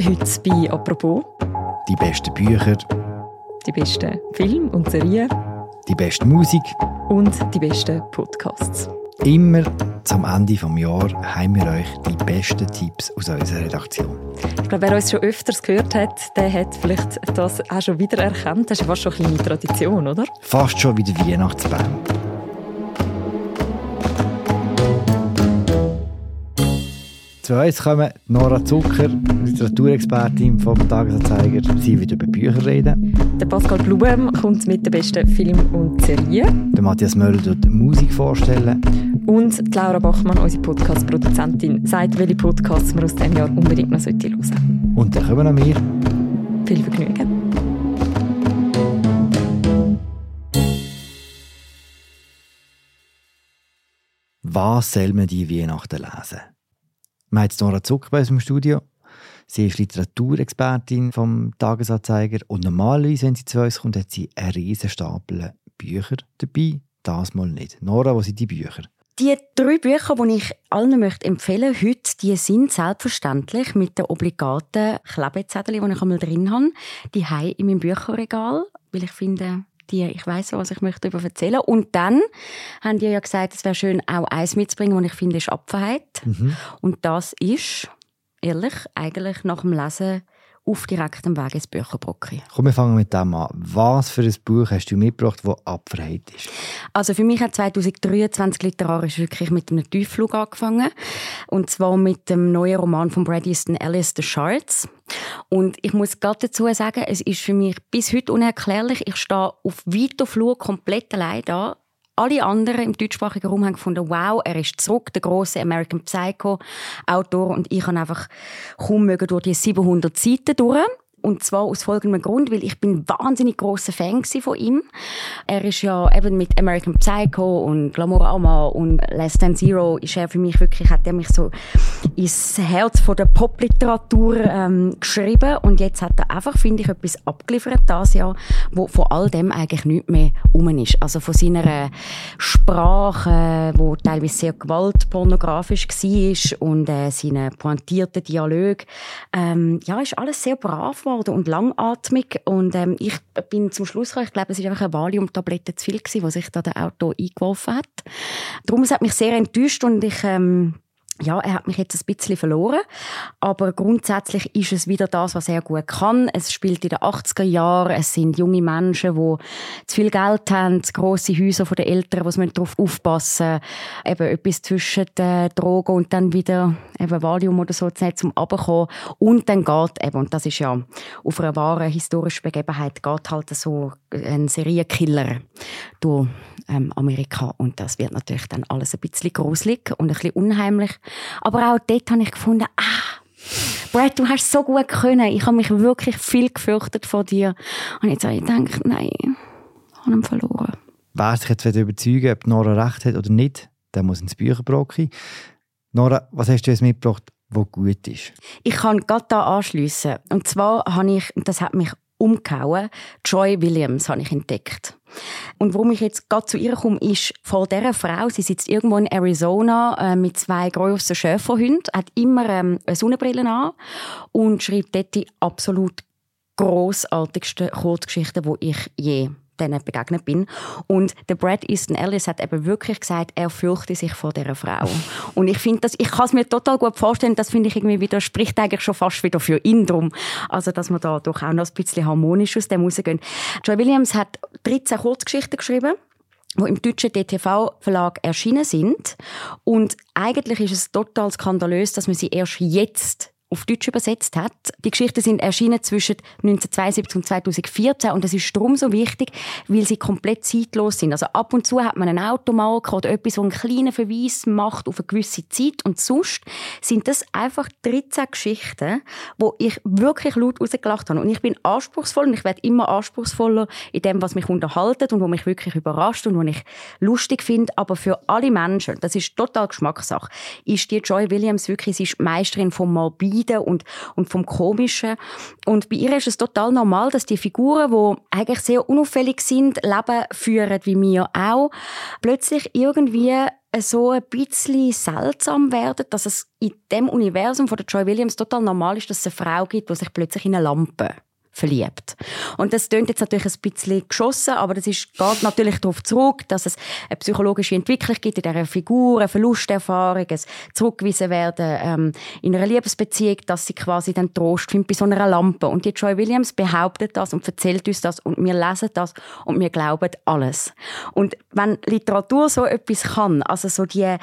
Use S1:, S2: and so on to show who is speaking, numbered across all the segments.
S1: Heute bei «Apropos»
S2: die besten Bücher,
S1: die besten Filme und Serien
S2: die beste Musik
S1: und die besten Podcasts.
S2: Immer zum Ende des Jahres haben wir euch die besten Tipps aus unserer Redaktion.
S1: Ich glaube, wer uns schon öfters gehört hat, der hat vielleicht das auch schon wieder erkannt. Das ist fast schon eine kleine Tradition, oder?
S2: Fast schon wie der Weihnachtsbaum. Zu uns kommen Nora Zucker, Literaturexpertin vom Tagesanzeiger. Sie wird über Bücher reden.
S1: Der Pascal Blum kommt mit den besten Filmen und Serien.
S2: Der Matthias Möller wird Musik vorstellen.
S1: Und Laura Bachmann, unsere Podcast-Produzentin, sagt, welche Podcasts wir aus diesem Jahr unbedingt noch hören sollten.
S2: Und dann kommen noch wir.
S1: Viel Vergnügen.
S2: Was soll man die Weihnachten lesen? Wir haben jetzt Nora Zucker bei uns im Studio. Sie ist Literaturexpertin vom Tagesanzeiger und normalerweise, wenn sie zu uns kommt, hat sie einen riesen Stapel Bücher dabei. Das mal nicht. Nora, wo sind die Bücher?
S3: Die drei Bücher, die ich allen möchte empfehlen heute, die sind selbstverständlich mit den obligaten Klebezetteln, die ich einmal drin habe, die haben in meinem Bücherregal, weil ich finde, die, ich weiß was ich möchte darüber erzählen. Und dann haben die ja gesagt, es wäre schön, auch eins mitzubringen, was ich finde, ist Apfenheit. Mhm. Und das ist, ehrlich, eigentlich nach dem Lesen auf direktem Weg ins Bücherbrocki.
S2: Komm, wir fangen mit dem an. Was für ein Buch hast du mitgebracht, das Abfreiheit ist?
S3: Also für mich hat 2023 literarisch wirklich mit einem Tiefflug angefangen. Und zwar mit dem neuen Roman von Brad Easton Ellis, «The Shards». Und ich muss gerade dazu sagen, es ist für mich bis heute unerklärlich. Ich stehe auf weiter Flur komplett allein da alle anderen im deutschsprachigen Raum haben gefunden, wow, er ist zurück, der große American Psycho Autor und ich habe einfach kaum mögen durch die 700 Seiten durch. Und zwar aus folgendem Grund, weil ich bin wahnsinnig großer Fan von ihm. Er ist ja eben mit American Psycho und Glamorama und Less Than Zero ist er für mich wirklich, hat er mich so ins Herz von der Popliteratur ähm, geschrieben und jetzt hat er einfach, finde ich, etwas abgeliefert das Jahr, wo von all dem eigentlich nichts mehr um ist. Also von seiner Sprache, wo teilweise sehr gewaltpornografisch war und äh, seine pointierten Dialoge. Ähm, ja, ist alles sehr brav geworden und langatmig. Und ähm, ich bin zum Schluss gekommen, ich glaube, es war einfach eine Valium-Tablette zu viel die sich da der Auto eingeworfen hat. Darum es hat mich sehr enttäuscht und ich ähm, ja, er hat mich jetzt ein bisschen verloren, aber grundsätzlich ist es wieder das, was er gut kann. Es spielt in den 80er Jahren, es sind junge Menschen, die zu viel Geld haben, grosse Häuser von den Eltern, wo sie darauf aufpassen müssen, eben etwas zwischen den Drogen und dann wieder eben Valium oder so zum Abkommen. Und dann geht eben, und das ist ja auf einer wahren historischen Begebenheit, geht halt so ein Serienkiller durch ähm, Amerika und das wird natürlich dann alles ein bisschen gruselig und ein bisschen unheimlich. Aber auch dort habe ich gefunden, ah, Brad, du hast so gut können. Ich habe mich wirklich viel gefürchtet vor dir. Und jetzt habe ich gedacht, nein, ich habe ihn verloren.
S2: Wer sich jetzt überzeugen ob Nora recht hat oder nicht, der muss ins Bücherbrocken. Nora, was hast du jetzt mitgebracht, was gut ist?
S3: Ich kann gerade da anschliessen. Und zwar habe ich, das hat mich umgehauen, Joy Williams habe ich entdeckt. Und warum ich jetzt gerade zu ihr komme, ist vor dieser Frau, sie sitzt irgendwo in Arizona äh, mit zwei grossen Schäferhunden, hat immer ähm, eine Sonnenbrille an und schreibt dort die absolut grossartigsten Kurzgeschichten, die ich je denen begegnet bin. Und der Brad Easton Ellis hat eben wirklich gesagt, er fürchte sich vor dieser Frau. Und ich finde das, ich kann es mir total gut vorstellen, das finde ich irgendwie widerspricht eigentlich schon fast wieder für ihn drum. Also, dass wir da doch auch noch ein bisschen harmonisch aus dem rausgehen. Joy Williams hat 13 Kurzgeschichten geschrieben die im deutschen DTV-Verlag erschienen sind. Und eigentlich ist es total skandalös, dass man sie erst jetzt auf Deutsch übersetzt hat. Die Geschichten sind erschienen zwischen 1972 und 2014 und das ist darum so wichtig, weil sie komplett zeitlos sind. Also ab und zu hat man einen Automarker oder etwas, so einen kleinen Verweis macht auf eine gewisse Zeit und sonst sind das einfach 13 Geschichten, wo ich wirklich laut rausgelacht habe. Und ich bin anspruchsvoll und ich werde immer anspruchsvoller in dem, was mich unterhaltet und wo mich wirklich überrascht und wo ich lustig finde. Aber für alle Menschen, das ist total Geschmackssache, ist die Joy Williams wirklich, sie ist Meisterin vom Morbid Morbiden und, und vom Komischen. Und bei ihr ist es total normal, dass die Figuren, die eigentlich sehr unauffällig sind, Leben führen wie wir auch, plötzlich irgendwie so ein bisschen seltsam werden, dass es in dem Universum von der Joy Williams total normal ist, dass es eine Frau gibt, die sich plötzlich in eine Lampe verliebt. Und das klingt jetzt natürlich ein bisschen geschossen, aber das ist, geht natürlich darauf zurück, dass es eine psychologische Entwicklung gibt in dieser Figur, eine Verlusterfahrung, ein Zurückgewiesen werden ähm, in einer Liebesbeziehung, dass sie quasi dann Trost findet bei so einer Lampe. Und die Joy Williams behauptet das und erzählt uns das und wir lesen das und wir glauben alles. Und wenn Literatur so etwas kann, also so die,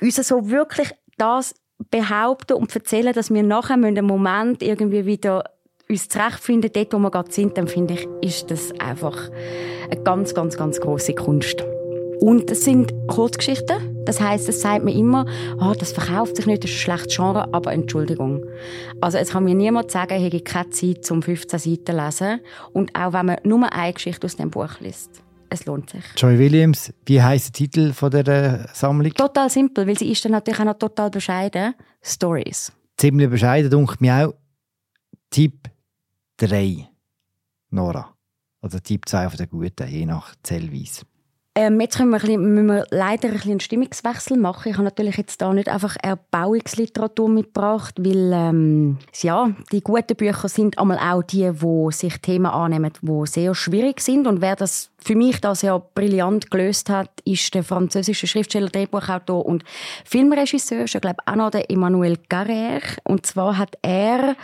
S3: uns so wirklich das behaupten und erzählen, dass wir nachher einen Moment irgendwie wieder uns zurechtfinden, dort, wo wir gerade sind, dann finde ich, ist das einfach eine ganz, ganz, ganz große Kunst. Und es sind Kurzgeschichten. Das heißt, es sagt mir immer, oh, das verkauft sich nicht, das ist ein schlechtes Genre, aber Entschuldigung. Also es kann mir niemand sagen, ich habe keine Zeit, um 15 Seiten zu lesen. Und auch wenn man nur eine Geschichte aus dem Buch liest. Es lohnt sich.
S2: Joy Williams, wie heißt der Titel von der äh, Sammlung?
S3: Total simpel, weil sie ist dann natürlich auch noch total bescheiden. Stories.
S2: Ziemlich bescheiden, denke mir auch. Tipp 3, Nora. Also Typ 2 von der Guten, je nach Zellweise.
S3: Ähm, jetzt wir bisschen, müssen wir leider ein einen Stimmungswechsel machen. Ich habe natürlich jetzt da nicht einfach Erbauungsliteratur mitgebracht, weil ähm, ja, die guten Bücher sind einmal auch die, wo sich Themen annehmen, wo sehr schwierig sind. Und wer das für mich das ja brillant gelöst hat, ist der französische Schriftsteller, Drehbuchautor und Filmregisseur, ich glaube auch noch der Emmanuel Carrère. Und zwar hat er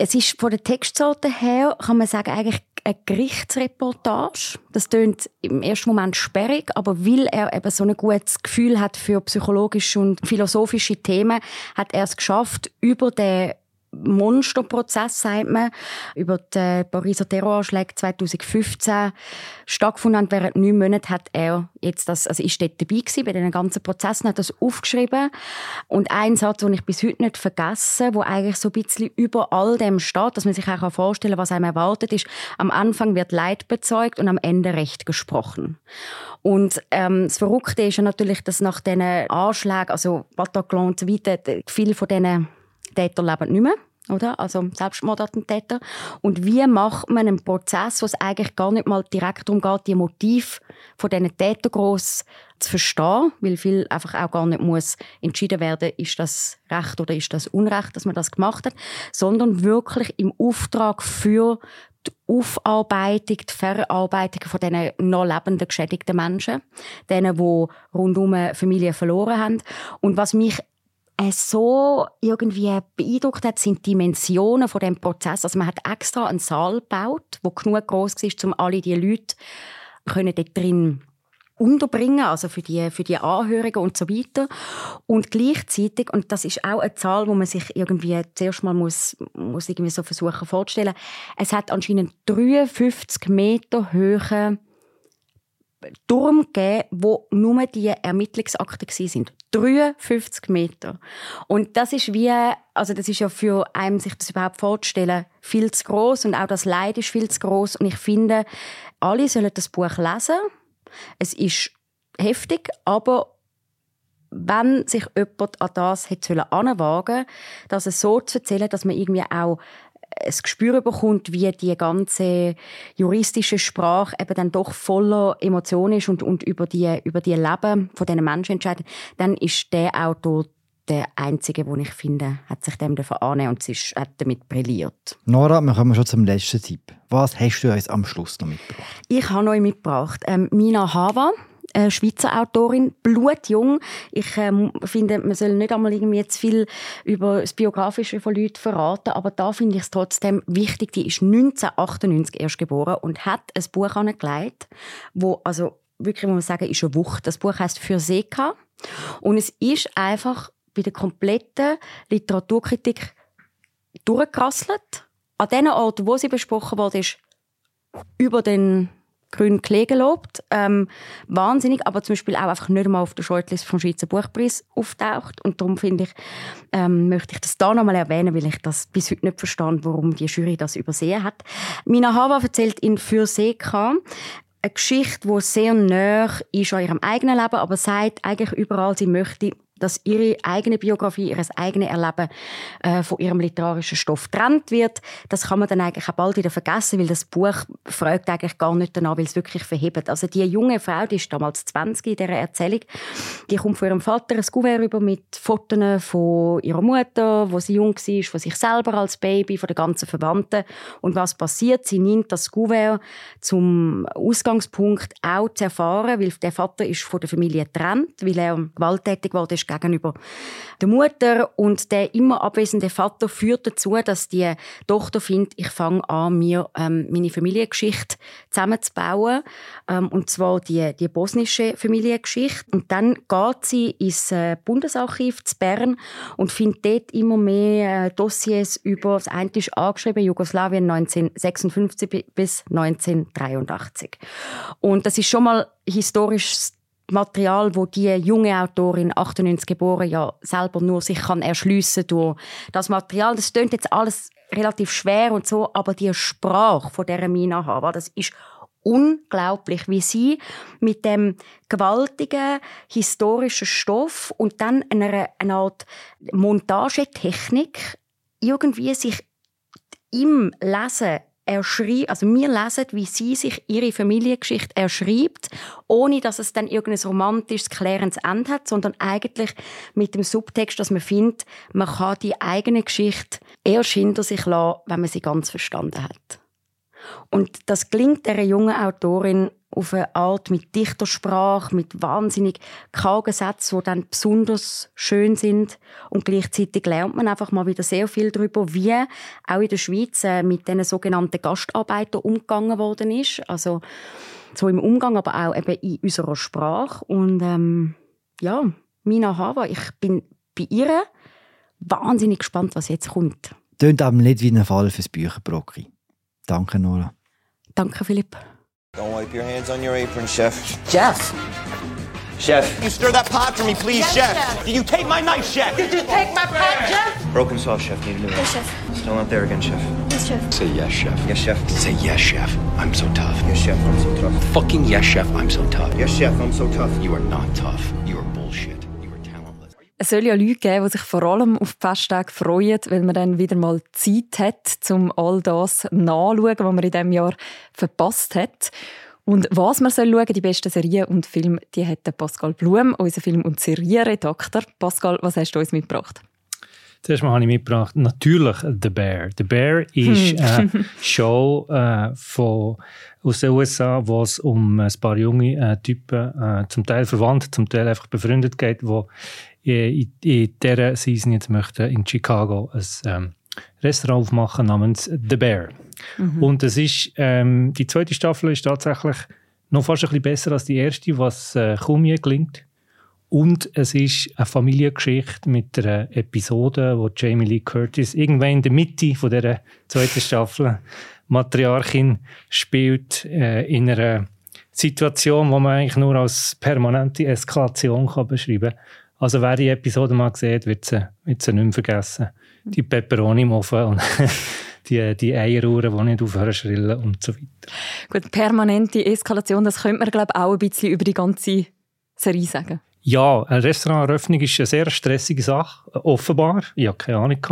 S3: es ist von der Textsorte her, kann man sagen, eigentlich eine Gerichtsreportage. Das klingt im ersten Moment sperrig, aber weil er eben so ein gutes Gefühl hat für psychologische und philosophische Themen, hat er es geschafft, über den Monsterprozess, sagt man, über die Pariser Terroranschläge 2015 stattgefunden haben. Während neun Monaten hat er jetzt das, also ist dort dabei gewesen, bei den ganzen Prozessen, hat das aufgeschrieben. Und ein Satz, den ich bis heute nicht vergesse, wo eigentlich so ein bisschen über all dem steht, dass man sich auch vorstellen kann, was einem erwartet ist. Am Anfang wird Leid bezeugt und am Ende Recht gesprochen. Und ähm, das Verrückte ist ja natürlich, dass nach diesen Anschlägen, also Bataclan und so weiter, viele von diesen Täter leben nicht mehr oder? Also Selbstmordattentäter. Und wie macht man einen Prozess, wo es eigentlich gar nicht mal direkt darum geht, die Motive von diesen Tätern gross zu verstehen, weil viel einfach auch gar nicht muss entschieden werden, ist das Recht oder ist das Unrecht, dass man das gemacht hat, sondern wirklich im Auftrag für die Aufarbeitung, die Verarbeitung von diesen noch lebenden, geschädigten Menschen, denen, die rundum Familie verloren haben. Und was mich so irgendwie beeindruckt hat, sind die Dimensionen von dem Prozess. Also man hat extra einen Saal gebaut, wo genug groß ist, um alle die Leute können dort drin unterbringen, also für die, für die Anhörigen und so weiter. Und gleichzeitig, und das ist auch eine Zahl, wo man sich irgendwie zuerst mal muss, muss irgendwie so versuchen vorzustellen, es hat anscheinend 53 Meter Höhe Turm gegeben, wo nur die Ermittlungsakte sind. 53 Meter. Und das ist wie, also das ist ja für einen, sich das überhaupt vorzustellen, viel zu groß und auch das Leid ist viel zu groß. Und ich finde, alle sollen das Buch lesen. Es ist heftig, aber wenn sich jemand an das hätte anwagen dass es so zu erzählen, dass man irgendwie auch ein Gespür bekommt, wie die ganze juristische Sprache eben dann doch voller Emotionen ist und, und über die, über die Leben von diesen Menschen entscheidet, dann ist der Autor der einzige, wo ich finde, hat sich dem davon annehmen und ist, hat damit brilliert.
S2: Nora, wir kommen schon zum letzten Tipp. Was hast du uns am Schluss noch mitgebracht?
S3: Ich habe euch mitgebracht ähm, Mina Hava äh, Schweizer Autorin, blutjung. Ich ähm, finde, man soll nicht einmal irgendwie zu viel über das Biografische von Leuten verraten, aber da finde ich es trotzdem wichtig. Die ist 1998 erst geboren und hat ein Buch angelegt, wo also wirklich muss man sagen, ist eine Wucht. Das Buch heißt für Seka und es ist einfach bei der kompletten Literaturkritik durchgerasselt. An den Orten, wo sie besprochen wurde, ist über den grün Klee gelobt. Ähm, wahnsinnig, aber zum Beispiel auch einfach nicht mal auf der Shortlist vom Schweizer Buchpreis auftaucht. Und darum finde ich, ähm, möchte ich das da nochmal erwähnen, weil ich das bis heute nicht verstand, warum die Jury das übersehen hat. Mina Hava erzählt in Für Seka eine Geschichte, die sehr näher ist an ihrem eigenen Leben, aber sagt eigentlich überall, sie möchte dass ihre eigene Biografie, ihr eigenes Erleben äh, von ihrem literarischen Stoff trennt wird. Das kann man dann eigentlich auch bald wieder vergessen, weil das Buch fragt eigentlich gar nicht danach, weil es wirklich verhebt. Also die junge Frau, die ist damals 20 in dieser Erzählung, die kommt von ihrem Vater ein Kuvert über mit Fotos von ihrer Mutter, wo sie jung war, von sich selber als Baby, von den ganzen Verwandten. Und was passiert? Sie nimmt das Kuvert zum Ausgangspunkt auch zu erfahren, weil der Vater ist von der Familie getrennt, weil er gewalttätig wurde gegenüber. Der Mutter und der immer abwesende Vater führt dazu, dass die Tochter findet, ich fange an, mir ähm, meine Familiengeschichte zusammenzubauen. Ähm, und zwar die, die bosnische Familiengeschichte. Und dann geht sie ins äh, Bundesarchiv zu Bern und findet dort immer mehr äh, Dossiers über, das eine ist angeschrieben, Jugoslawien 1956 bis 1983 und das ist schon mal historisch Material, wo die junge Autorin 98 geboren ja selber nur sich kann erschliessen durch das Material. Das klingt jetzt alles relativ schwer und so, aber die Sprache von der Mina Hava, das ist unglaublich, wie sie mit dem gewaltigen historischen Stoff und dann einer, einer Art Montagetechnik irgendwie sich im Lesen erschreibt, also wir lesen, wie sie sich ihre Familiengeschichte erschreibt, ohne dass es dann irgendein romantisches, klärendes Ende hat, sondern eigentlich mit dem Subtext, dass man findet, man kann die eigene Geschichte erst hinter sich lassen, wenn man sie ganz verstanden hat. Und das klingt der jungen Autorin auf eine Art mit Dichtersprache, mit wahnsinnig kargen Sätzen, die dann besonders schön sind. Und gleichzeitig lernt man einfach mal wieder sehr viel darüber, wie auch in der Schweiz äh, mit diesen sogenannten Gastarbeitern umgegangen worden ist. Also so im Umgang, aber auch eben in unserer Sprache. Und ähm, ja, Mina Hava, ich bin bei ihr wahnsinnig gespannt, was jetzt kommt.
S2: Tönt aber nicht wie ein Fall fürs Bücherbrocki. Danke, Nora.
S3: Danke, Philipp.
S4: Don't wipe your hands on your apron, chef.
S5: Jeff.
S4: Chef.
S5: You stir that pot for me, please,
S6: Yes,
S5: chef.
S6: chef.
S5: Did you take my knife, chef?
S6: Did you take my pot, Chef?
S4: Broken saw, chef. Need a new one.
S6: Yes, chef.
S4: Still not there again, chef.
S6: Yes, chef.
S7: Say yes, chef.
S4: Yes, chef.
S7: Say yes, chef. I'm so tough.
S4: Yes, chef. I'm so tough.
S7: Fucking yes, chef. I'm so tough.
S4: Yes, chef. I'm so tough.
S7: You are not tough.
S1: Es soll ja Leute geben, die sich vor allem auf die Festtage freuen, weil man dann wieder mal Zeit hat, um all das nachzuschauen, was man in diesem Jahr verpasst hat. Und was man soll schauen, die besten Serien und Filme, die hat Pascal Blum, unser Film- und Serienredakteur. Pascal, was hast du uns mitgebracht?
S8: Zuerst mal habe ich mitgebracht, natürlich The Bear. The Bear ist eine Show äh, von, aus den USA, wo es um ein paar junge äh, Typen, äh, zum Teil verwandt, zum Teil einfach befreundet geht, die in, in dieser Season jetzt möchten in Chicago ein ähm, Restaurant aufmachen namens The Bear. Und es ist, ähm, die zweite Staffel ist tatsächlich noch fast ein bisschen besser als die erste, was äh, kaum je gelingt. Und es ist eine Familiengeschichte mit einer Episode, wo Jamie Lee Curtis irgendwann in der Mitte von der zweiten Staffel Matriarchin spielt äh, in einer Situation, wo man eigentlich nur als permanente Eskalation kann beschreiben kann. Also wer die Episode mal sieht, wird sie, wird sie nicht mehr vergessen. Die Peperoni im Ofen und die, die Eieruhren, die nicht aufhören zu schrillen und so weiter.
S1: Gut, permanente Eskalation, das könnte man glaube auch ein bisschen über die ganze Serie sagen.
S8: Ja, eine Restauranteröffnung ist eine sehr stressige Sache, offenbar. Ich habe keine Ahnung.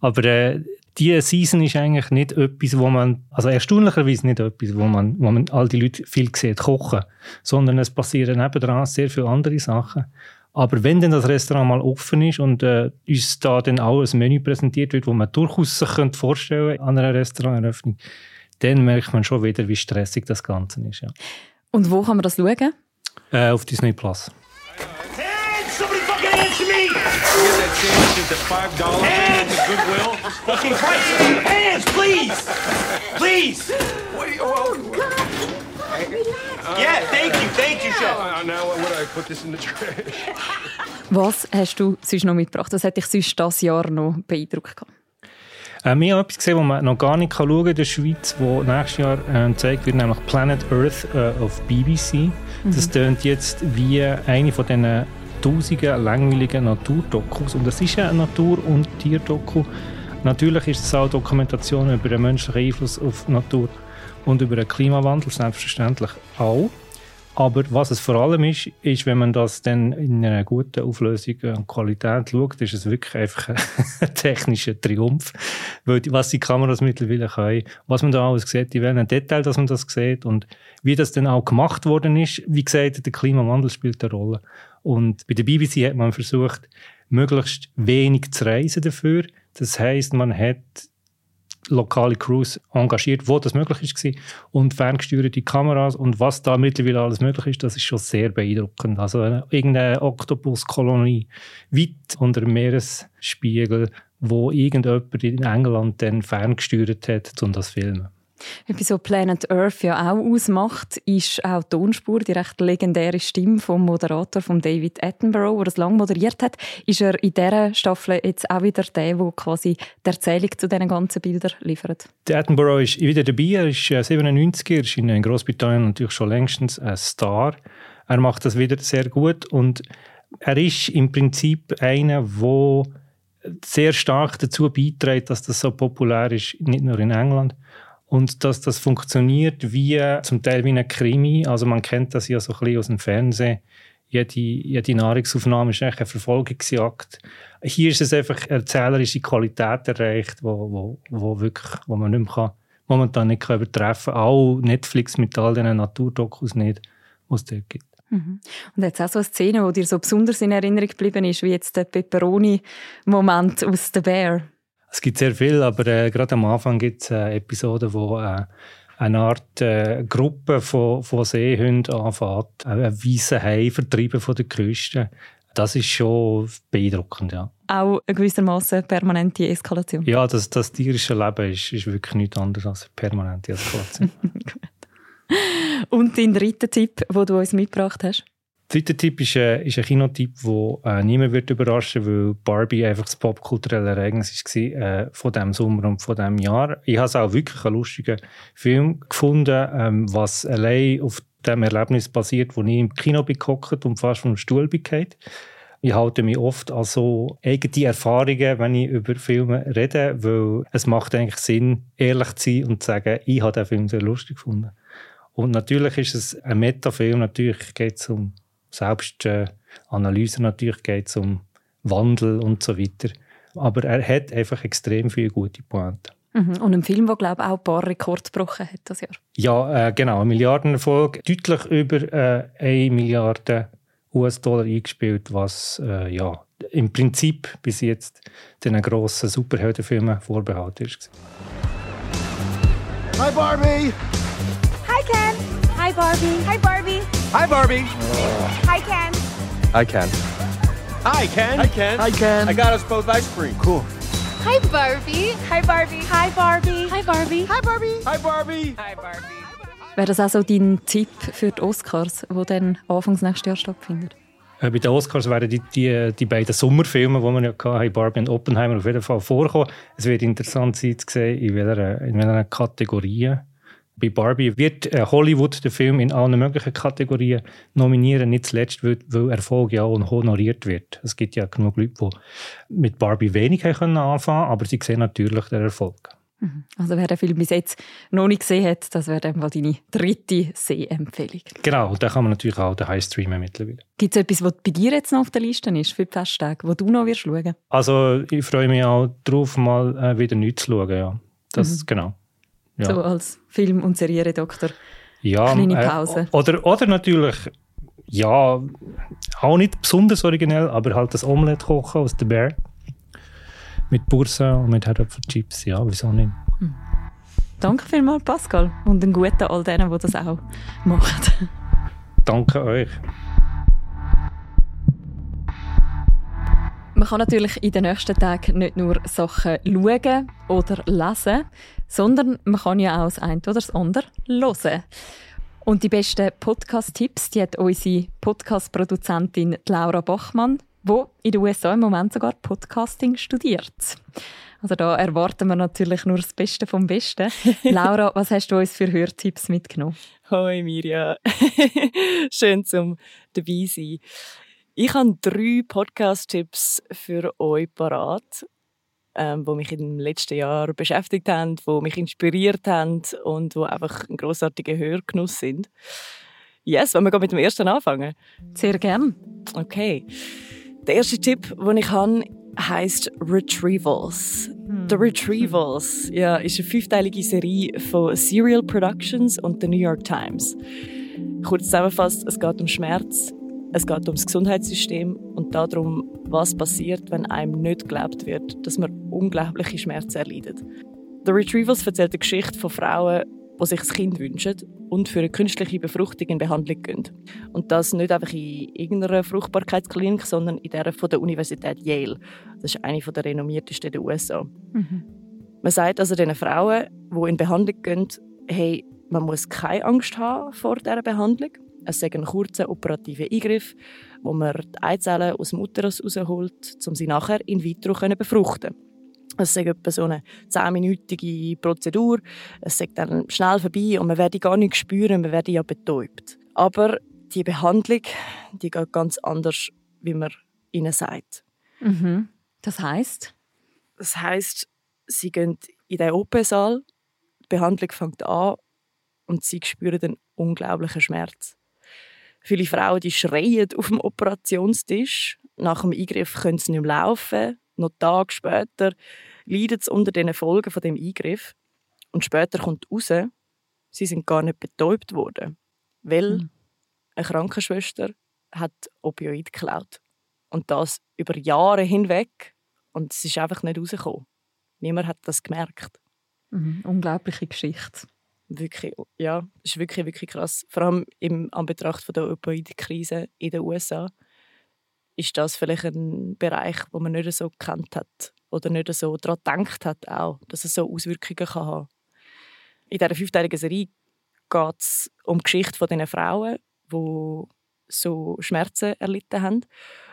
S8: Aber äh, diese Season ist eigentlich nicht etwas, wo man, also erstaunlicherweise nicht etwas, wo man, wo man all die Leute viel sieht, kochen, sondern es passieren nebendran sehr viele andere Sachen. Aber wenn dann das Restaurant mal offen ist und äh, uns da dann auch ein Menü präsentiert wird, wo man durchaus sich könnte vorstellen an einer Restauranteröffnung, dann merkt man schon wieder, wie stressig das Ganze ist. Ja.
S1: Und wo kann man das schauen?
S8: Äh, auf Disney Plus.
S5: Hands! Please! Please!
S9: What do you, oh,
S5: Yeah, thank you, thank you, chef.
S9: uh, now what would I put this in the trash?
S1: Was hast du sonst noch mitgebracht? Was hat dich sonst dieses Jahr noch beeindruckt? gehabt?
S8: Äh, wir haben etwas gesehen, das man noch gar nicht schauen kann in der Schweiz, wo nächstes Jahr äh, gezeigt wird, nämlich Planet Earth äh, auf BBC. Das tönt jetzt wie eine von diesen tausenden langweiligen Naturdokus. Und das ist ja ein Natur- und Tierdoku. Natürlich ist es auch Dokumentation über den menschlichen Einfluss auf die Natur und über den Klimawandel, selbstverständlich auch. Aber was es vor allem ist, ist, wenn man das dann in einer guten Auflösung und Qualität schaut, ist es wirklich einfach ein technischer Triumph. Weil was die Kameras mittlerweile können, was man da alles sieht, in welchen Detail, dass man das sieht und wie das dann auch gemacht worden ist. Wie gesagt, der Klimawandel spielt eine Rolle. Und bei der BBC hat man versucht, möglichst wenig zu reisen dafür. Das heißt, man hat lokale Crews engagiert, wo das möglich ist und ferngesteuerte Kameras und was da mittlerweile alles möglich ist, das ist schon sehr beeindruckend. Also eine, irgendeine Oktopuskolonie weit unter dem Meeresspiegel, wo irgendjemand in England dann ferngesteuert hat, um das zu filmen.
S1: Etwas, was Planet Earth ja auch ausmacht, ist auch die Tonspur, die recht legendäre Stimme vom Moderator von David Attenborough, der das lange moderiert hat. Ist er in dieser Staffel jetzt auch wieder der, der quasi die Erzählung zu diesen ganzen Bildern liefert?
S8: Der Attenborough ist wieder dabei. Er ist äh, 97 er ist in Großbritannien natürlich schon längstens ein Star. Er macht das wieder sehr gut und er ist im Prinzip einer, der sehr stark dazu beiträgt, dass das so populär ist, nicht nur in England. Und dass das funktioniert wie zum Teil wie ein Krimi. Also man kennt das ja so ein bisschen aus dem Fernsehen. Jede, jede Nahrungsaufnahme ist eigentlich eine Verfolgungsjagd. Hier ist es einfach erzählerische Qualität erreicht, wo, wo, wo, wirklich, wo man nicht mehr kann, momentan nicht kann übertreffen kann. Auch Netflix mit all diesen Naturdokus nicht, was es dort gibt.
S1: Mhm. Und jetzt auch so eine Szene, die dir so besonders in Erinnerung geblieben ist, wie jetzt der Pepperoni-Moment aus «The Bear».
S8: Es gibt sehr viel, aber äh, gerade am Anfang gibt es äh, Episoden, wo äh, eine Art äh, Gruppe von, von Seehunden anfängt, äh, ein weißen Hai vertreiben von der Küste. Das ist schon beeindruckend, ja.
S1: Auch eine gewissermaßen permanente Eskalation.
S8: Ja, das, das tierische Leben ist, ist wirklich nichts anderes als permanente Eskalation.
S1: Und dein dritter Tipp, den du uns mitgebracht hast?
S8: Dritte Tipp ist, äh, ist ein Kinotipp, der äh, niemand wird überraschen weil Barbie einfach das popkulturelle Ereignis war äh, von diesem Sommer und von diesem Jahr. Ich habe es auch wirklich einen lustigen Film gefunden, ähm, was allein auf dem Erlebnis basiert, wo ich im Kino gehockt und fast vom Stuhl bin. Ich halte mich oft an so eigene Erfahrungen, wenn ich über Filme rede, weil es macht eigentlich Sinn, ehrlich zu sein und zu sagen, ich habe den Film sehr lustig gefunden. Und natürlich ist es ein Metafilm, natürlich geht es um Selbstanalyse, natürlich geht es um Wandel und so weiter. Aber er hat einfach extrem viele gute Pointen.
S1: Mhm. Und ein Film, der glaube ich, auch ein paar Rekorde gebrochen hat das Jahr.
S8: Ja, äh, genau. Ein Milliardenerfolg. Deutlich über äh, 1 Milliarde US-Dollar eingespielt, was äh, ja, im Prinzip bis jetzt den grossen Superheldenfilmen vorbehalten ist.
S5: Hi, Barbie.
S6: Hi, Ken. Hi, Barbie. Hi, Barbie.
S9: Hi, Barbie.
S6: Hi, Ken.
S9: I can. Hi, Ken. Hi, Ken.
S5: Hi, Ken.
S9: I got us both ice cream. Cool.
S6: Hi, Barbie. Hi, Barbie. Hi, Barbie. Hi, Barbie. Hi, Barbie.
S9: Hi, Barbie.
S6: Hi, Barbie.
S1: Wäre das auch so dein Tipp für die Oscars, die dann Anfangs nächstes Jahr stattfinden?
S8: Äh, bei den Oscars werden die, die, die beiden Sommerfilme, die wir ja hatten, Barbie und Oppenheimer, auf jeden Fall vorkommen. Es wird interessant sein zu sehen, in welcher, in welcher Kategorie. Bei Barbie wird äh, Hollywood den Film in allen möglichen Kategorien nominieren, nicht zuletzt, weil, weil Erfolg ja auch honoriert wird. Es gibt ja genug Leute, die mit Barbie wenig haben können anfangen aber sie sehen natürlich den Erfolg.
S1: Also wer den Film bis jetzt noch nicht gesehen hat, das wäre dann mal deine dritte Sehempfehlung.
S8: Genau, und da kann man natürlich auch daheim streamen mittlerweile.
S1: Gibt es etwas, was bei dir jetzt noch auf der Liste ist für die Festtage, wo du noch wirst schauen?
S8: Also ich freue mich auch darauf, mal äh, wieder nichts zu schauen. Ja. Das, Genau. Ja.
S1: So als Film- und Serienredakteur.
S8: Ja,
S1: Kleine Pause.
S8: Äh, oder, oder natürlich, ja, auch nicht besonders originell, aber halt das Omelette kochen aus der Bear. Mit Bursa und mit Herdöpfelchips, ja, wieso nicht?
S1: Danke vielmals, Pascal. Und einen guten all denen, die das auch machen.
S8: Danke euch.
S1: Man kann natürlich in den nächsten Tagen nicht nur Sachen schauen oder lesen, sondern man kann ja auch das eine oder das andere hören. Und die besten Podcast-Tipps, die hat unsere Podcast-Produzentin Laura Bachmann, die in den USA im Moment sogar Podcasting studiert. Also da erwarten wir natürlich nur das Beste vom Besten. Laura, was hast du uns für Hörtipps mitgenommen?
S10: Hoi Mirja, schön zum dabei sein. Ich habe drei Podcast-Tipps für euch parat, ähm, die mich im letzten Jahr beschäftigt haben, die mich inspiriert haben und die einfach ein großartiger Hörgenuss sind. Yes, wollen wir mit dem ersten anfangen?
S1: Sehr gern.
S10: Okay. Der erste Tipp, den ich habe, heisst Retrievals. The Retrievals ja, ist eine fünfteilige Serie von Serial Productions und The New York Times. Kurz zusammengefasst, es geht um Schmerz, es geht ums Gesundheitssystem und darum, was passiert, wenn einem nicht geglaubt wird, dass man unglaubliche Schmerzen erleidet. The Retrievals erzählt die Geschichte von Frauen, die sich ein Kind wünschen und für eine künstliche Befruchtung in Behandlung gehen. Und das nicht einfach in irgendeiner Fruchtbarkeitsklinik, sondern in der von der Universität Yale. Das ist eine der renommiertesten der USA.
S1: Mhm.
S10: Man sagt also den Frauen, die in Behandlung gehen, hey, man muss keine Angst haben vor dieser Behandlung. Es ist ein kurzer operativer Eingriff, wo man die Eizellen aus dem Uterus rausholt, um sie nachher in vitro zu befruchten. Es ist etwa so eine zehnminütige Prozedur. Es ist dann schnell vorbei und man werde gar nicht spüren, man werde ja betäubt. Aber die Behandlung, die geht ganz anders, wie man ihnen sagt.
S1: Mhm. Das heißt?
S10: Das heißt, sie gehen in den OP-Saal, die Behandlung fängt an und sie spüren einen unglaublichen Schmerz. Viele Frauen die schreien auf dem Operationstisch. Nach dem Eingriff können sie nicht mehr laufen. Noch Tage später leiden sie unter den Folgen von dem Eingriff. Und später kommt raus, sie sind gar nicht betäubt worden, weil
S1: Mhm.
S10: eine Krankenschwester hat Opioid geklaut. Und das über Jahre hinweg. Und es ist einfach nicht rausgekommen. Niemand hat das gemerkt.
S1: Mhm. Unglaubliche Geschichte.
S10: Wirklich, ja, ist wirklich, wirklich krass. Vor allem im Anbetracht von der Opioidkrise in den USA ist das vielleicht ein Bereich, wo man nicht so gekannt hat oder nicht so daran gedacht hat, auch, dass es so Auswirkungen kann haben In dieser fünfteiligen Serie geht es um die Geschichte von diesen Frauen, die so Schmerzen erlitten haben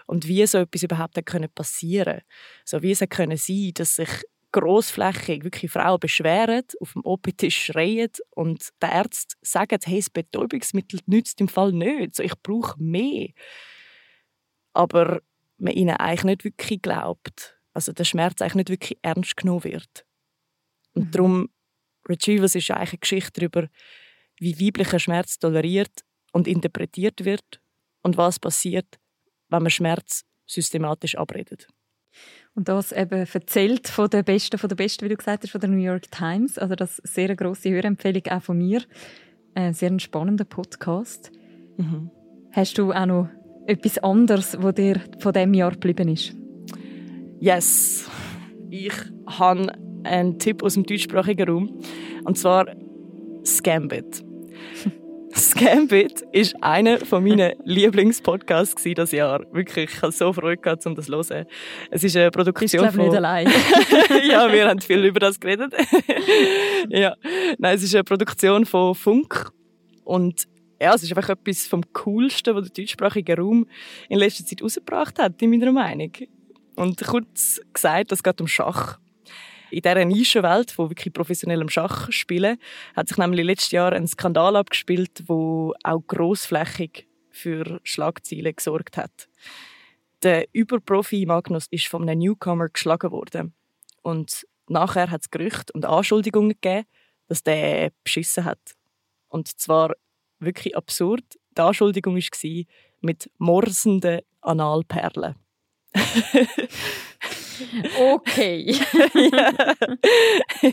S10: und wie so etwas überhaupt hat können passieren so wie es hat können sein dass sich grossflächig wirklich Frauen beschweren, auf dem OP-Tisch schreien und der Arzt sagt, hey, das Betäubungsmittel nützt im Fall nicht, so, ich brauche mehr. Aber man ihnen eigentlich nicht wirklich glaubt. Also der Schmerz eigentlich nicht wirklich ernst genommen wird. Und darum, Retrievals ist eigentlich eine Geschichte darüber, wie weiblicher Schmerz toleriert und interpretiert wird und was passiert, wenn man Schmerz systematisch abredet.
S1: Und das eben erzählt von der Besten, von der Besten, wie du gesagt hast, von der New York Times. Also das ist sehr eine grosse Hörempfehlung auch von mir. Ein sehr ein spannender Podcast.
S10: Mhm.
S1: Hast du auch noch etwas anderes, was dir von diesem Jahr geblieben ist?
S10: Yes. Ich habe einen Tipp aus dem deutschsprachigen Raum. Und zwar Scambit. Scambit ist einer von meinen Lieblingspodcasts dieses Jahr. Wirklich, ich hatte so Freude gehabt, um das zu hören. Es ist eine Produktion
S1: Bist du, glaub,
S10: von...
S1: nicht allein.
S10: ja, wir haben viel über das geredet. ja, nein, es ist eine Produktion von Funk und ja, es ist einfach etwas vom Coolsten, was der deutschsprachige Raum in letzter Zeit rausgebracht hat, in meiner Meinung. Und kurz gesagt, es geht um Schach. In dieser Nischenwelt, wo wirklich professionellem Schach spielen, hat sich nämlich letztes Jahr ein Skandal abgespielt, wo auch grossflächig für Schlagzeilen gesorgt hat. Der Überprofi Magnus ist von einem Newcomer geschlagen worden. Und nachher hat es Gerüchte und Anschuldigungen gegeben, dass der beschissen hat. Und zwar wirklich absurd. Die Anschuldigung war mit morsenden Analperlen.
S1: Okay.
S10: ja.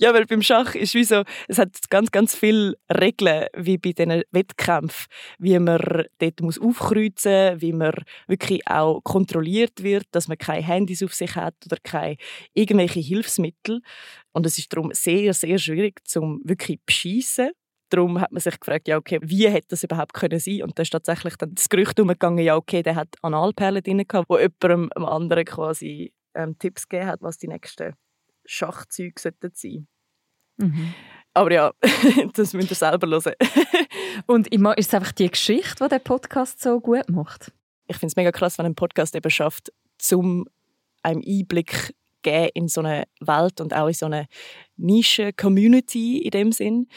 S10: ja, weil beim Schach ist wie so, es hat ganz, ganz viele Regeln, wie bei diesen Wettkämpfen, wie man dort muss aufkreuzen wie man wirklich auch kontrolliert wird, dass man keine Handys auf sich hat oder keine irgendwelche Hilfsmittel. Und es ist darum sehr, sehr schwierig, zum wirklich beschissen. Darum hat man sich gefragt, ja, okay, wie hätte das überhaupt können sein? Und da ist tatsächlich dann das Gerücht umgegangen, ja, okay, der hat Analperlen drin gehabt, wo jemandem einem anderen quasi ähm, Tipps gegeben hat, was die nächsten Schachzeuge sollten sein.
S1: Mhm.
S10: Aber ja, das müsst ihr selber hören.
S1: Und immer ist es einfach die Geschichte, die der Podcast so gut macht?
S10: Ich finde es mega krass, wenn ein Podcast eben schafft, zum einem Einblick geben in so eine Welt und auch in so eine Nische-Community in dem Sinn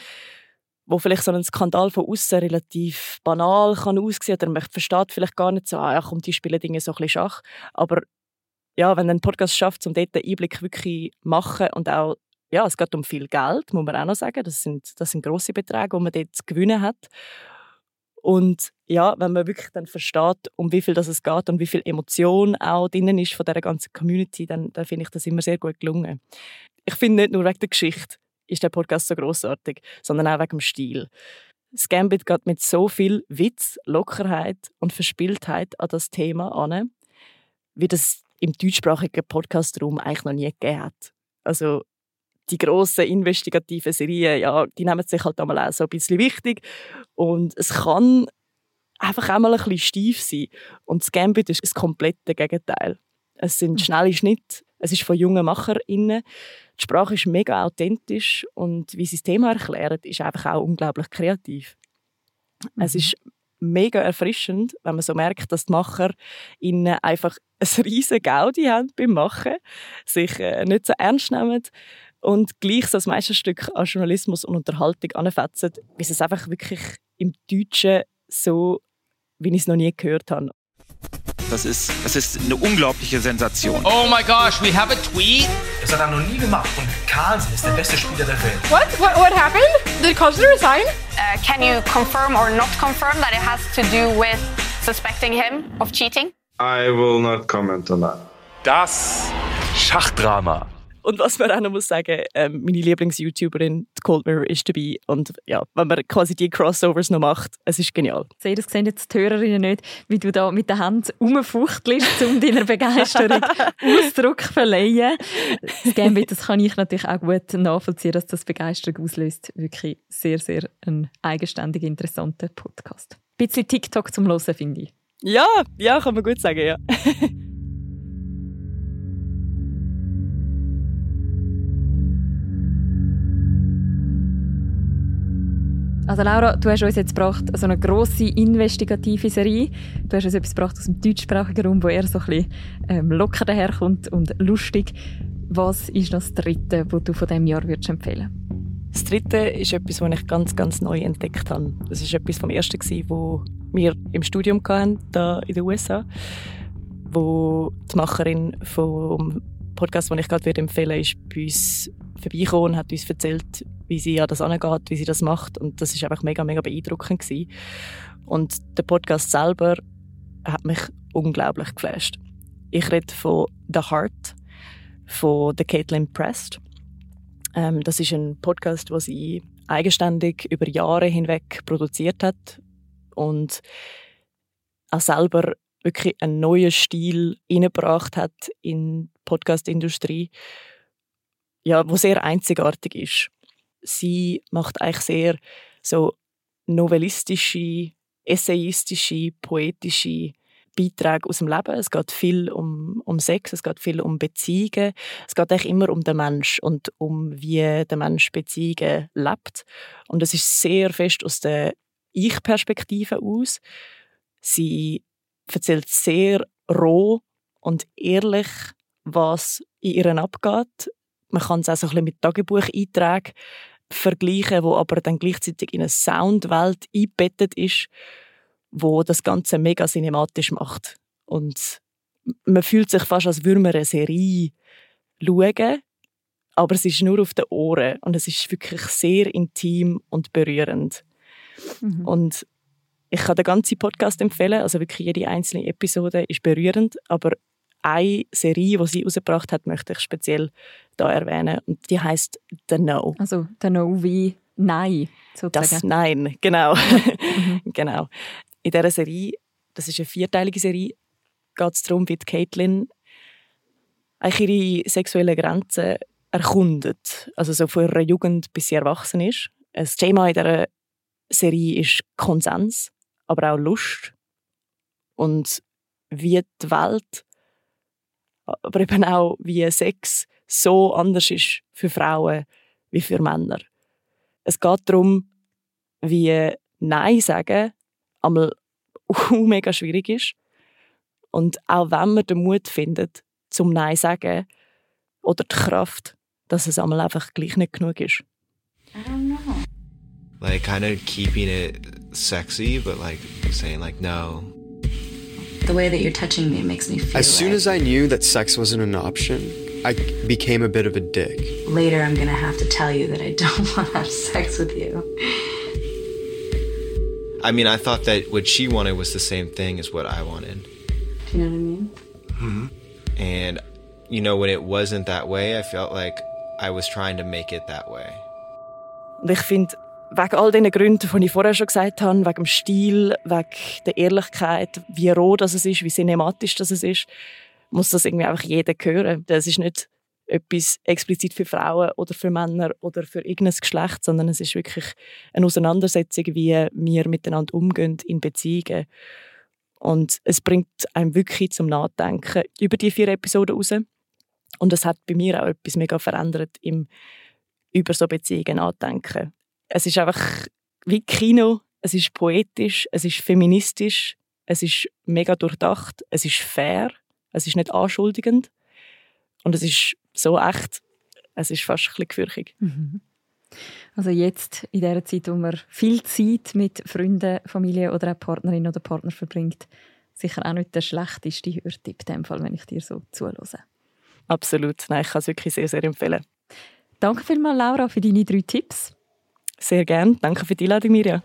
S10: wo vielleicht so ein Skandal von außen relativ banal kann aussehen oder man versteht vielleicht gar nicht so, ah, ja, komm, die spielen Dinge so ein bisschen Schach. Aber ja, wenn ein Podcast schafft, um dort den Einblick wirklich zu machen und auch, ja, es geht um viel Geld, muss man auch noch sagen, das sind, das sind grosse Beträge, die man dort gewinnen hat. Und ja, wenn man wirklich dann versteht, um wie viel das es geht und wie viel Emotion auch drinnen ist von dieser ganzen Community, dann, dann finde ich das immer sehr gut gelungen. Ich finde nicht nur wegen der Geschichte ist der Podcast so großartig, sondern auch wegen dem Stil. Das Gambit geht mit so viel Witz, Lockerheit und Verspieltheit an das Thema an, wie das im deutschsprachigen Podcastraum eigentlich noch nie gegeben hat. Also die grossen investigativen Serien, ja, die nehmen sich halt einmal auch so ein bisschen wichtig und es kann einfach auch mal ein bisschen steif sein. Und das Gambit ist das komplette Gegenteil. Es sind schnelle Schnitte, es ist von jungen MacherInnen. Die Sprache ist mega authentisch und wie sie das Thema erklären, ist einfach auch unglaublich kreativ. Mhm. Es ist mega erfrischend, wenn man so merkt, dass die MacherInnen einfach ein riesen Gaudi haben beim Machen, sich äh, nicht so ernst nehmen und gleich so das Meisterstück an Journalismus und Unterhaltung anfetzen, wie es einfach wirklich im Deutschen so, wie ich es noch nie gehört habe.
S11: Das ist, das ist eine unglaubliche Sensation.
S12: Oh my gosh, we have a tweet?
S13: Das hat er noch nie gemacht und Carlsen ist der beste Spieler der Welt.
S6: What? What, what happened? Did Carlsen resign?
S14: Uh, can you confirm or not confirm that it has to do with suspecting him of cheating?
S15: I will not comment on that.
S9: Das Schachdrama.
S10: Und was man auch noch muss sagen, ähm, meine Lieblings-YouTuberin, Cold Mirror, ist dabei. Und ja, wenn man quasi die Crossovers noch macht, es ist genial.
S1: Sehe, das sehen jetzt die Hörerinnen nicht, wie du da mit der Hand rumfuchtelst, um deiner Begeisterung Ausdruck zu verleihen. Das Gambit, das kann ich natürlich auch gut nachvollziehen, dass das Begeisterung auslöst. Wirklich sehr, sehr ein eigenständig interessanter Podcast. Ein bisschen TikTok zum Hören, finde ich.
S10: Ja, ja, kann man gut sagen, ja.
S1: Also Laura, du hast uns jetzt gebracht, so eine grosse investigative Serie. Du hast uns etwas gebracht aus dem deutschsprachigen Raum, wo eher so ein bisschen ähm, locker daherkommt und lustig. Was ist das Dritte, was du von diesem Jahr würdest empfehlen
S10: Das Dritte ist etwas, was ich ganz, ganz neu entdeckt habe. Das ist etwas vom Ersten, was wir im Studium hatten, hier in den USA, wo die Macherin vom Podcast, den ich gerade empfehlen würde, ist bei uns vorbeigekommen und hat uns erzählt, wie sie an das angeht, wie sie das macht. Und das ist einfach mega, mega beeindruckend gewesen. Und der Podcast selber hat mich unglaublich geflasht. Ich rede von The Heart von der Caitlin Prest. Ähm, das ist ein Podcast, den sie eigenständig über Jahre hinweg produziert hat und auch selber wirklich einen neuen Stil hineingebracht hat in die Podcast-Industrie, ja, wo sehr einzigartig ist. Sie macht eigentlich sehr so novellistische, essayistische, poetische Beiträge aus dem Leben. Es geht viel um, um Sex, es geht viel um Beziehungen. Es geht eigentlich immer um den Mensch und um wie der Mensch Beziehungen lebt. Und es ist sehr fest aus der Ich-Perspektive aus. Sie erzählt sehr roh und ehrlich, was in ihr abgeht. Man kann es auch so ein bisschen mit Tagebucheinträgen vergleichen, wo aber dann gleichzeitig in eine Soundwelt eingebettet ist, wo das Ganze mega cinematisch macht. Und man fühlt sich fast, als würde man eine Serie schauen, aber es ist nur auf den Ohren und es ist wirklich sehr intim und berührend. Mhm. Und ich kann den ganzen Podcast empfehlen, also wirklich jede einzelne Episode ist berührend, aber eine Serie, die sie herausgebracht hat, möchte ich speziell da erwähnen und die heißt The No.
S1: Also The No wie Nein,
S10: sozusagen. Das Nein, genau. Mhm. genau. In dieser Serie, das ist eine vierteilige Serie, geht es darum, wie Caitlin eigentlich ihre sexuellen Grenzen erkundet. Also so von ihrer Jugend bis sie erwachsen ist. Das Thema in dieser Serie ist Konsens aber auch Lust und wie die Welt, aber eben auch wie Sex so anders ist für Frauen wie für Männer. Es geht darum, wie Nein sagen einmal mega schwierig ist und auch wenn man den Mut findet zum Nein sagen oder die Kraft, dass es einmal einfach gleich nicht genug ist.
S16: I don't know. Like kind of keeping it sexy, but like saying like no.
S17: The way that you're touching me makes me feel.
S18: As soon
S17: like...
S18: as I knew that sex wasn't an option, I became a bit of a dick.
S17: Later, I'm gonna have to tell you that I don't want to have sex with you.
S16: I mean, I thought that what she wanted was the same thing as what I wanted.
S17: Do you know what I mean?
S16: Mm-hmm. And, you know, when it wasn't that way, I felt like I was trying to make it that way.
S10: Und ich finde, wegen all diesen Gründen, die ich vorher schon gesagt habe, wegen dem Stil, wegen der Ehrlichkeit, wie roh das ist, wie cinematisch das ist, muss das irgendwie einfach jeder hören. Das ist nicht etwas explizit für Frauen oder für Männer oder für irgendein Geschlecht, sondern es ist wirklich eine Auseinandersetzung, wie wir miteinander umgehen in Beziehungen. Und es bringt einem wirklich zum Nachdenken über die vier Episoden raus. Und es hat bei mir auch etwas mega verändert im über so Beziehungen nachdenken. Es ist einfach wie Kino, es ist poetisch, es ist feministisch, es ist mega durchdacht, es ist fair, es ist nicht anschuldigend und es ist so echt, es ist fast ein bisschen gefürchtig.
S1: Mhm. Also jetzt, in dieser Zeit, wo man viel Zeit mit Freunden, Familie oder auch Partnerin oder Partner verbringt, sicher auch nicht der schlechteste Hörtipp in dem Fall, wenn ich dir so zuhöre.
S10: Absolut. Nein, ich kann es wirklich sehr, sehr empfehlen.
S1: Danke vielmals, Laura, für deine drei Tipps.
S10: Sehr gerne. Danke für die Einladung, Mirja.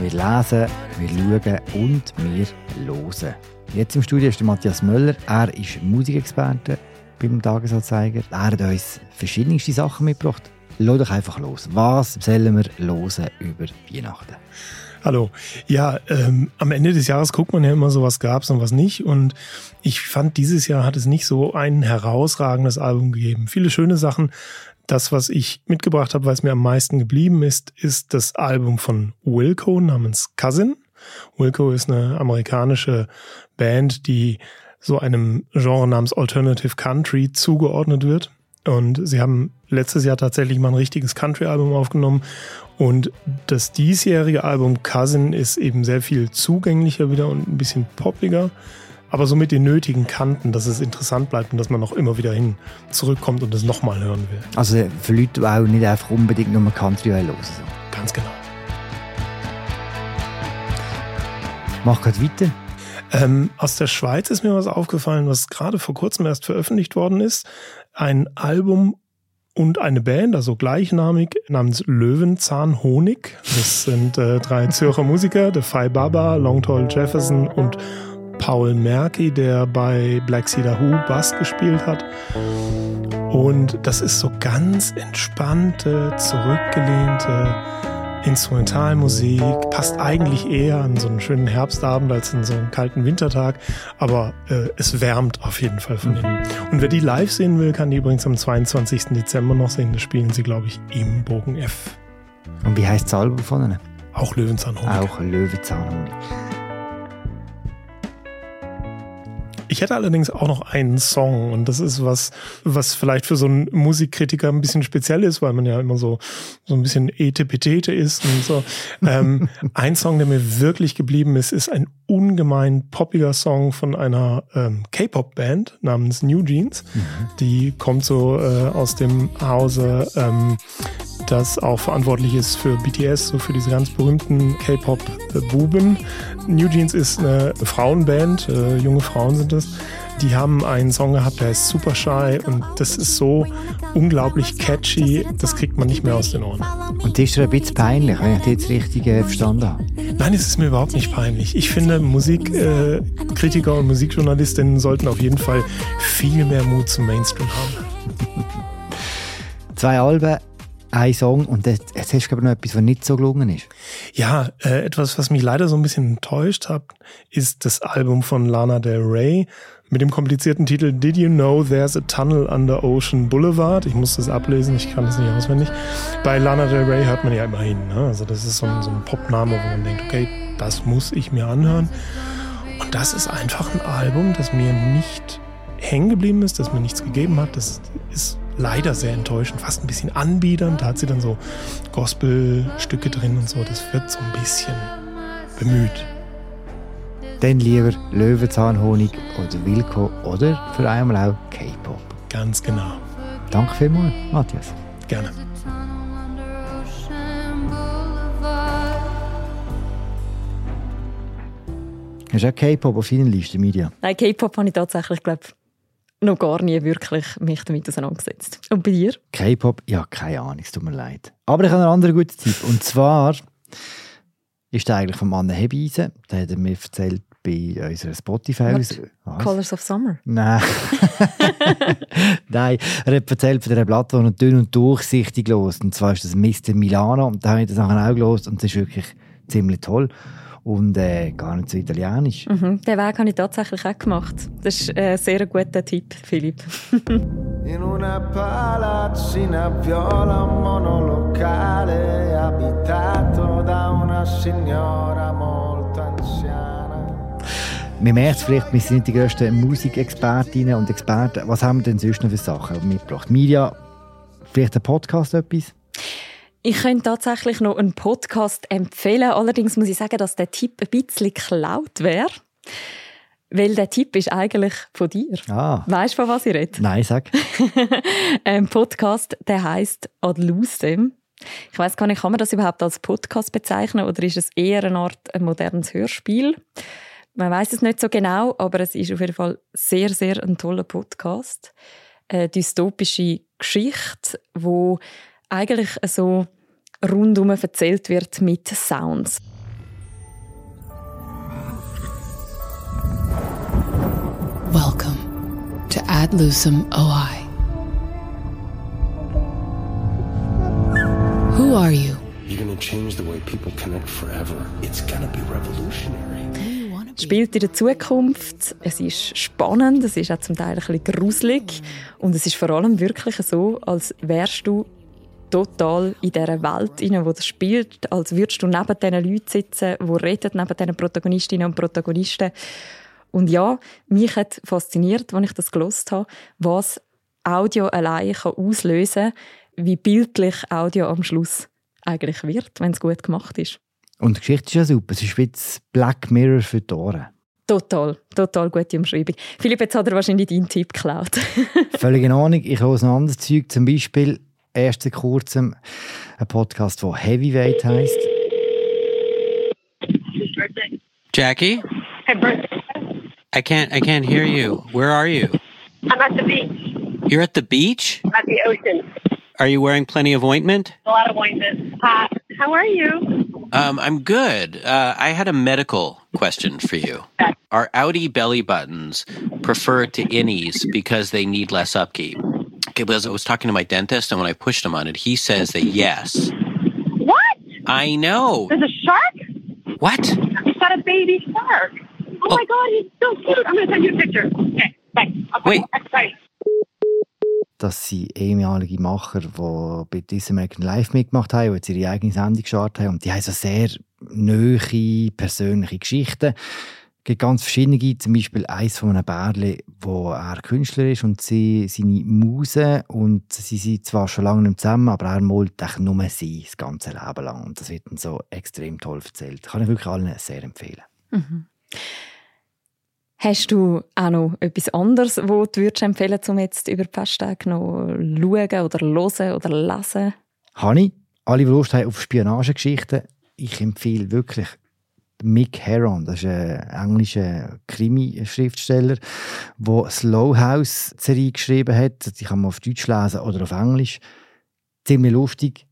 S2: Wir lesen, wir schauen und wir hören. Jetzt im Studio ist der Matthias Möller. Er ist Musikexperte beim Tagesanzeiger. Er hat uns verschiedenste Sachen mitgebracht. Lass doch einfach los. Was sollen wir hören über Weihnachten?
S19: Hallo. Ja, ähm, am Ende des Jahres guckt man ja immer so, was gab's und was nicht. Und ich fand, dieses Jahr hat es nicht so ein herausragendes Album gegeben. Viele schöne Sachen. Das, was ich mitgebracht habe, es mir am meisten geblieben ist, ist das Album von Wilco namens Cousin. Wilco ist eine amerikanische Band, die so einem Genre namens Alternative Country zugeordnet wird. Und sie haben letztes Jahr tatsächlich mal ein richtiges Country-Album aufgenommen. Und das diesjährige Album Cousin ist eben sehr viel zugänglicher wieder und ein bisschen poppiger. Aber so mit den nötigen Kanten, dass es interessant bleibt und dass man auch immer wieder hin zurückkommt und es nochmal hören will.
S2: Also für Leute, die auch nicht einfach unbedingt nur Country hören. So.
S19: Ganz genau.
S2: Mach gerade weiter.
S19: Ähm, aus der Schweiz ist mir was aufgefallen, was gerade vor kurzem erst veröffentlicht worden ist. Ein Album und eine Band, also gleichnamig, namens Löwenzahn Honig. Das sind äh, drei Zürcher Musiker, der Fai Baba, Longtall Jefferson und Paul Merki, der bei Black Cedar Who Bass gespielt hat. Und das ist so ganz entspannte, zurückgelehnte Instrumentalmusik. Passt eigentlich eher an so einen schönen Herbstabend als an so einen kalten Wintertag. Aber äh, es wärmt auf jeden Fall von innen. Und wer die live sehen will, kann die übrigens am 22. Dezember noch sehen. Da spielen sie, glaube ich, im Bogen F.
S2: Und wie heißt das Album von ihnen?
S19: Auch Löwenzahnhonig.
S2: Auch Löwenzahnhonig.
S19: Ich hätte allerdings auch noch einen Song und das ist was, was vielleicht für so einen Musikkritiker ein bisschen speziell ist, weil man ja immer so, so ein bisschen etepetete ist und so. ähm, ein Song, der mir wirklich geblieben ist, ist ein ungemein poppiger Song von einer ähm, K-Pop-Band namens New Jeans. Mhm. Die kommt so äh, aus dem Hause, ähm, das auch verantwortlich ist für BTS, so für diese ganz berühmten K-Pop-Buben. New Jeans ist eine Frauenband, äh, junge Frauen sind es. Die haben einen Song gehabt, der heißt Super Shy und das ist so unglaublich catchy, das kriegt man nicht mehr aus den Ohren.
S2: Und das ist dir ein bisschen peinlich, wenn ich das jetzt richtig äh, verstanden habe?
S19: Nein, es ist mir überhaupt nicht peinlich. Ich finde, Musikkritiker äh, und Musikjournalistinnen sollten auf jeden Fall viel mehr Mut zum Mainstream haben.
S2: Zwei Alben, ein Song und jetzt hast du aber noch etwas, was nicht so gelungen ist.
S19: Ja, äh, etwas, was mich leider so ein bisschen enttäuscht hat, ist das Album von Lana Del Rey mit dem komplizierten Titel Did You Know There's a Tunnel Under Ocean Boulevard? Ich muss das ablesen, ich kann das nicht auswendig. Bei Lana Del Rey hört man ja immerhin. Ne? Also das ist so ein, so ein Popname, wo man denkt, okay, das muss ich mir anhören. Und das ist einfach ein Album, das mir nicht hängen geblieben ist, das mir nichts gegeben hat. Das ist leider sehr enttäuschend, fast ein bisschen anbiedernd. Da hat sie dann so Gospelstücke drin und so. Das wird so ein bisschen bemüht.
S2: Dann lieber Löwenzahnhonig oder Wilco oder für einmal auch K-Pop.
S19: Ganz genau.
S2: Danke vielmals, Matthias.
S19: Gerne.
S2: Hast du auch K-Pop auf deiner Liste, Media?
S1: Nein, K-Pop habe ich tatsächlich, glaube noch gar nie wirklich mich damit auseinandergesetzt. Und bei dir?
S2: K-Pop? Ja, keine Ahnung, es tut mir leid. Aber ich habe einen anderen guten Tipp. Und zwar ist der eigentlich von Anne Hebeisen. Der hat er mir erzählt bei unserer spotify
S1: Colors of Summer?
S2: Nein. Nein, er hat erzählt von dieser Platte, die er dünn und durchsichtig los. Und zwar ist das Mr. Milano. Und da habe ich das nachher auch gelesen und es ist wirklich ziemlich toll und äh, gar nicht so italienisch.
S1: Mhm, den Weg habe ich tatsächlich auch gemacht. Das ist ein sehr guter Tipp, Philipp. In una palazzina viola monolocale abitato da una signora molto
S2: anziana. Man merkt vielleicht, wir sind nicht die grössten Musikexpertinnen und Experten. Was haben wir denn sonst noch für Sachen mitgebracht? Mirja, vielleicht ein Podcast etwas?
S1: Ich könnte tatsächlich noch einen Podcast empfehlen. Allerdings muss ich sagen, dass der Tipp ein bisschen geklaut wäre. Weil der Tipp ist eigentlich von dir.
S2: Ah.
S1: Weißt du, von was ich rede?
S2: Nein, sag.
S1: Ein Podcast, der heißt Ad Lusem. Ich weiß gar nicht, kann man das überhaupt als Podcast bezeichnen oder ist es eher eine Art ein modernes Hörspiel? Man weiß es nicht so genau, aber es ist auf jeden Fall sehr, sehr ein toller Podcast. Eine dystopische Geschichte, wo eigentlich so rundum erzählt wird mit Sounds.
S20: Welcome to Ad Lucem OI. Who are you?
S21: You're gonna change the way people connect forever. It's gonna be revolutionary.
S1: Spielt in der Zukunft. Es ist spannend, es ist auch zum Teil ein bisschen gruselig und es ist vor allem wirklich so, als wärst du total in dieser Welt rein, wo das spielt, als würdest du neben diesen Leuten sitzen, die reden, neben diesen Protagonistinnen und Protagonisten. Und ja, mich hat fasziniert, als ich das gelost habe, was Audio allein kann auslösen kann, wie bildlich Audio am Schluss eigentlich wird, wenn es gut gemacht ist.
S2: Und die Geschichte ist ja super. Es ist wie das Black Mirror für die Ohren.
S1: Total, total gute Umschreibung. Philipp, jetzt hat er wahrscheinlich deinen Tipp geklaut.
S2: Völlig in Ordnung. Ich höre ein anderes Zeug, zum Beispiel erst seit kurzem ein Podcast, der Heavyweight heißt.
S22: Jackie? I can't I can't hear you. Where are you?
S23: I'm at the beach.
S22: You're at the beach?
S23: At the ocean.
S22: Are you wearing plenty of ointment?
S23: A lot of ointment. Uh, how are you?
S22: Um, I'm good. Uh, I had a medical question for you. Are Audi belly buttons preferred to innies because they need less upkeep? Okay, because I was talking to my dentist, and when I pushed him on it, he says that yes.
S23: What?
S22: I know.
S23: There's a shark?
S22: What?
S23: He's got a baby shark. Oh, oh. my god, he's so cute. I'm going to send you a picture. Okay, bye.
S22: Wait.
S23: Bye.
S2: Das sind ehemalige Macher, die bei diesem American Live mitgemacht haben, die jetzt ihre eigene Sendung gestartet haben. Und die haben so sehr neue, persönliche Geschichten. Es gibt ganz verschiedene, zum Beispiel eins von einem Bärli, wo er Künstler ist und sie seine Muse und sie sind zwar schon lange nicht zusammen, aber er malt nur sie das ganze Leben lang und das wird dann so extrem toll erzählt. Kann ich wirklich allen sehr empfehlen.
S1: Mhm. Hast du auch noch etwas anderes, wo du würdest empfehlen um jetzt über die Festtage noch schauen oder hören oder lesen?
S2: Habe ich. Alle, die Lust haben auf Spionagegeschichten, ich empfehle wirklich Mick Heron, das ist ein englischer Krimi-Schriftsteller, der Slow House-Serie geschrieben hat. Die kann man auf Deutsch lesen oder auf Englisch. Ziemlich lustig,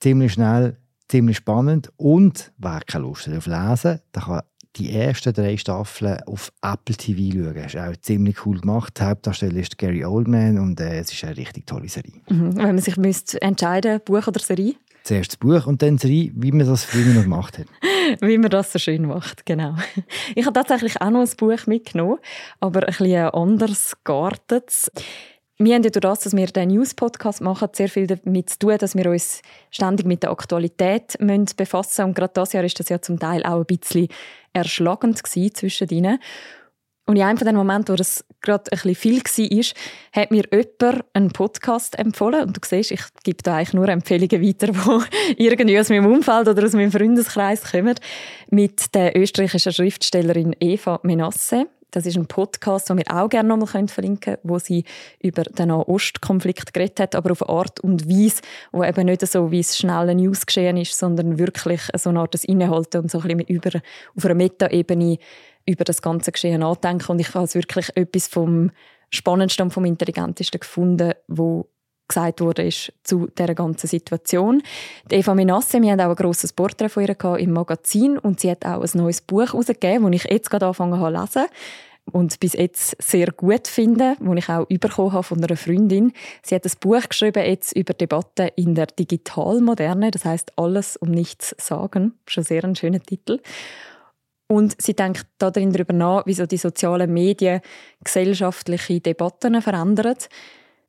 S2: ziemlich schnell, ziemlich spannend. Und wer keine Lust hat auf Lesen, der kann die ersten drei Staffeln auf Apple TV schauen. Das ist auch ziemlich cool gemacht. Der Hauptdarsteller ist Gary Oldman und äh, es ist eine richtig tolle Serie.
S1: Mhm. Wenn man sich müsste entscheiden Buch oder Serie?
S2: Zuerst das Buch und dann die Serie, wie man das früher noch gemacht hat.
S1: wie man das so schön macht, genau. Ich habe tatsächlich auch noch ein Buch mitgenommen, aber ein bisschen anders geartet. Wir haben ja durch das, dass wir den News-Podcast machen, sehr viel damit zu tun, dass wir uns ständig mit der Aktualität befassen müssen. Und gerade dieses Jahr ist das ja zum Teil auch ein bisschen erschlagend zwischen ihnen. Und in einem von den Momenten, wo das gerade ein bisschen viel war, hat mir jemand einen Podcast empfohlen. Und du siehst, ich gebe da eigentlich nur Empfehlungen weiter, die irgendwie aus meinem Umfeld oder aus meinem Freundeskreis kommen. Mit der österreichischen Schriftstellerin Eva Menasse. Das ist ein Podcast, den wir auch gerne nochmal verlinken können, wo sie über den Nahostkonflikt geredet hat, aber auf eine Art und Weise, wo eben nicht so wie es schnelle News geschehen ist, sondern wirklich so eine Art des Innehalten und so ein bisschen über, auf einer Metaebene über das ganze Geschehen nachdenken. Und ich habe wirklich etwas vom spannendsten und vom intelligentesten gefunden, wo gesagt wurde ist zu dieser ganzen Situation. Die Eva Menasse, wir haben auch ein grosses Porträt von ihr im Magazin und sie hat auch ein neues Buch herausgegeben, das ich jetzt gerade angefangen habe zu lesen und bis jetzt sehr gut finde, das ich auch bekommen habe von einer Freundin. Sie hat ein Buch geschrieben jetzt über Debatten in der Digitalmoderne, das heißt alles um nichts sagen, schon sehr ein schöner Titel. Und sie denkt darüber nach, wie so die sozialen Medien gesellschaftliche Debatten verändern.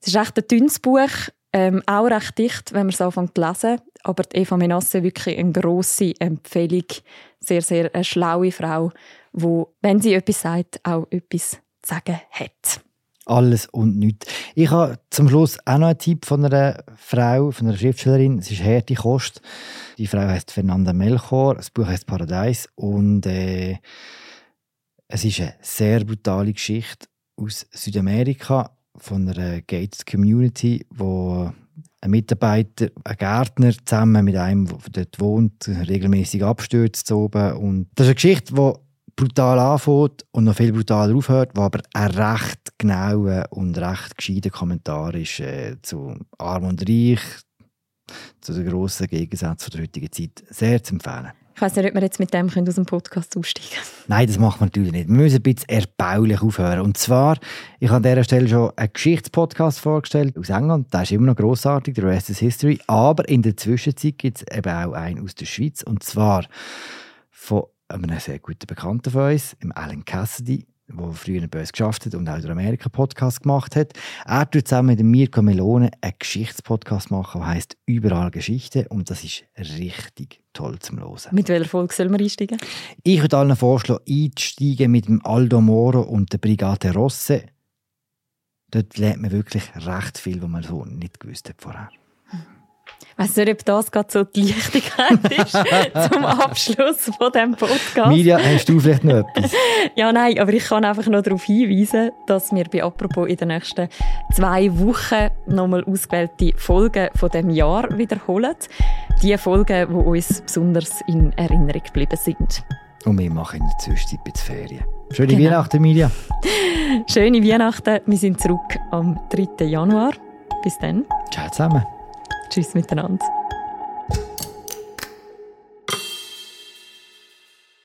S1: Es ist echt ein dünnes Buch, ähm, auch recht dicht, wenn man es anfängt zu lesen. Aber die Eva Menasse wirklich eine grosse Empfehlung. Sehr, sehr eine schlaue Frau, die, wenn sie etwas sagt, auch etwas zu sagen hat.
S2: Alles und nichts. Ich habe zum Schluss auch noch einen Tipp von einer Frau, von einer Schriftstellerin. Es ist Härte Kost. Die Frau heißt Fernanda Melchor. Das Buch heißt Paradies. Und äh, es ist eine sehr brutale Geschichte aus Südamerika von einer Gates Community, wo ein Mitarbeiter, ein Gärtner zusammen mit einem, der dort wohnt, regelmäßig abstürzt oben. Und das ist eine Geschichte, die brutal anfängt und noch viel brutaler aufhört, wo aber ein recht genauer und recht gescheiter Kommentar ist äh, zu Arm und Reich, zu den grossen Gegensätzen der heutigen Zeit. Sehr zu empfehlen.
S1: Ich weiß nicht, ob wir jetzt mit dem aus dem Podcast aussteigen können.
S2: Nein, das machen wir natürlich nicht. Wir müssen ein bisschen erbaulich aufhören. Und zwar, ich habe an dieser Stelle schon einen Geschichtspodcast vorgestellt aus England. Der ist immer noch grossartig, der Rest is History. Aber in der Zwischenzeit gibt es eben auch einen aus der Schweiz. Und zwar von einem sehr guten Bekannten von uns, dem Alan Cassidy der früher bei uns geschafft hat und auch den Amerika-Podcast gemacht hat. Er tut zusammen mit Mirko Melone einen Geschichtspodcast machen, der heisst «Überall Geschichte» und das ist richtig toll zum Hören.
S1: Mit welcher Folge sollen wir einsteigen?
S2: Ich würde allen vorschlagen, einzusteigen mit dem Aldo Moro und der Brigade Rosse. Dort lernt man wirklich recht viel, was man so nicht gewusst hat vorher.
S1: Ich weiss nicht, ob das gerade so die Leichtigkeit ist zum Abschluss von diesem Podcast.
S2: Mirja, hast du vielleicht noch etwas?
S1: ja, nein, aber ich kann einfach noch darauf hinweisen, dass wir bei «Apropos» in den nächsten zwei Wochen nochmal ausgewählte Folgen von dem Jahr wiederholen. Die Folgen, die uns besonders in Erinnerung geblieben sind.
S2: Und wir machen in der Zwischenzeit ein bisschen Ferien. Schöne genau. Weihnachten, Mirja.
S1: Schöne Weihnachten. Wir sind zurück am 3. Januar. Bis dann.
S2: Ciao zusammen.
S1: Tschüss miteinander.